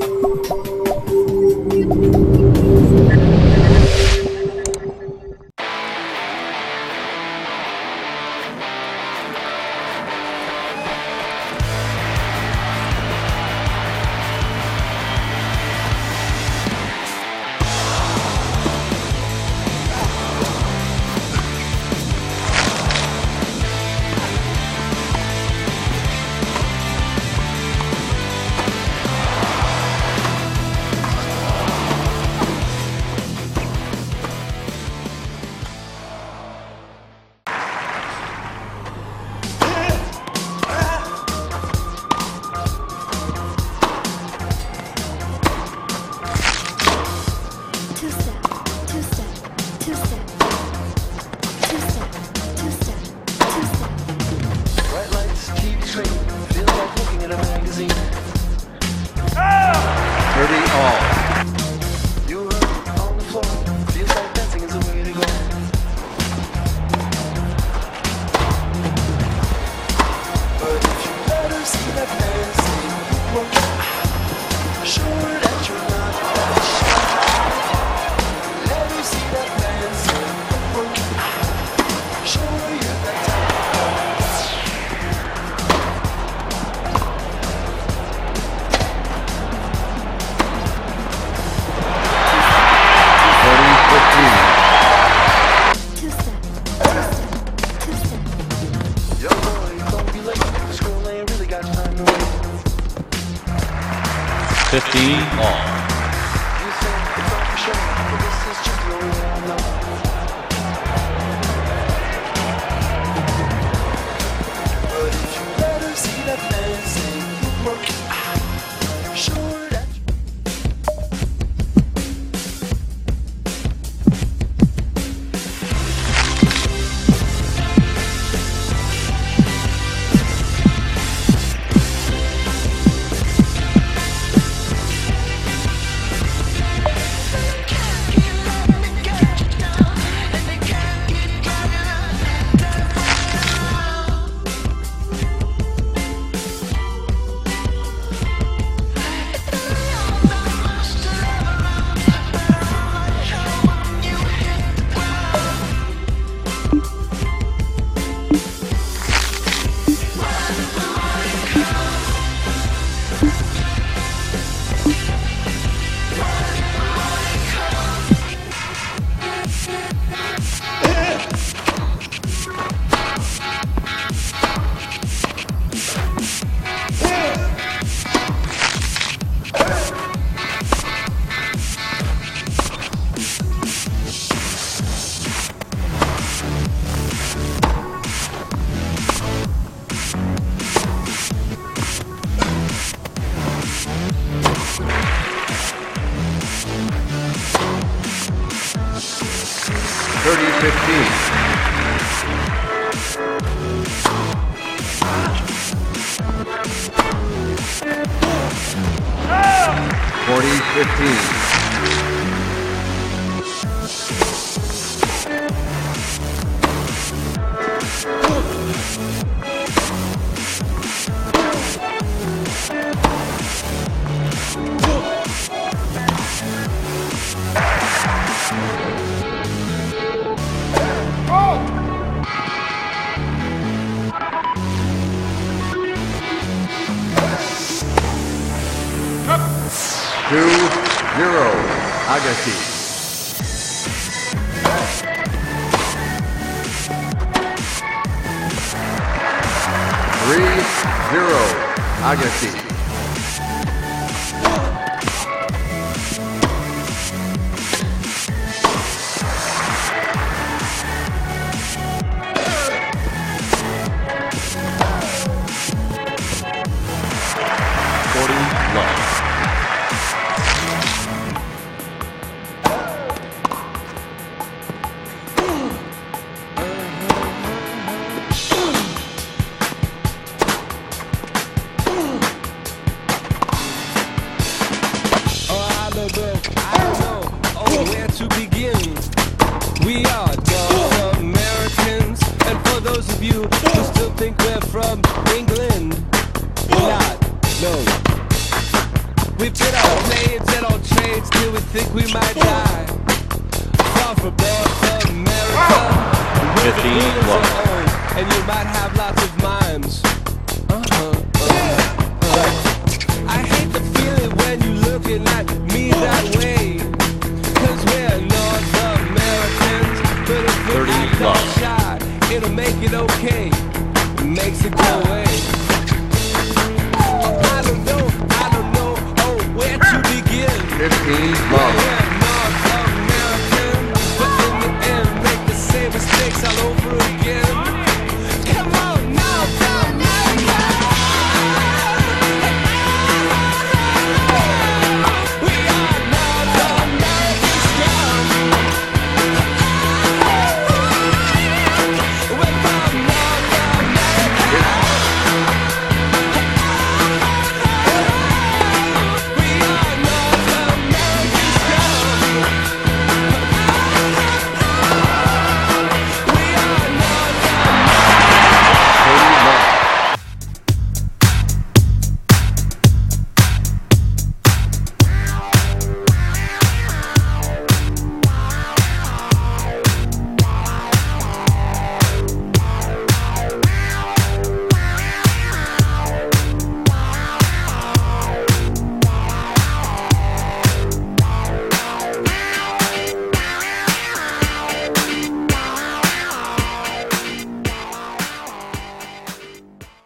you Houston. 15 all. 30-15. Forty fifteen. Agassi. Three zero Agassi. where to begin. We are dark Americans, and for those of you who still think we're from England, we're not. No. We put our blades and our trades till we think we might die. Far from North America, we're the and you might have lots of mimes. Uh-huh. Uh-huh. I hate the feeling when you're looking at me that way. It'll make it okay. It makes it go away. I don't know, I don't know, oh, where to begin. 15 love. Yeah,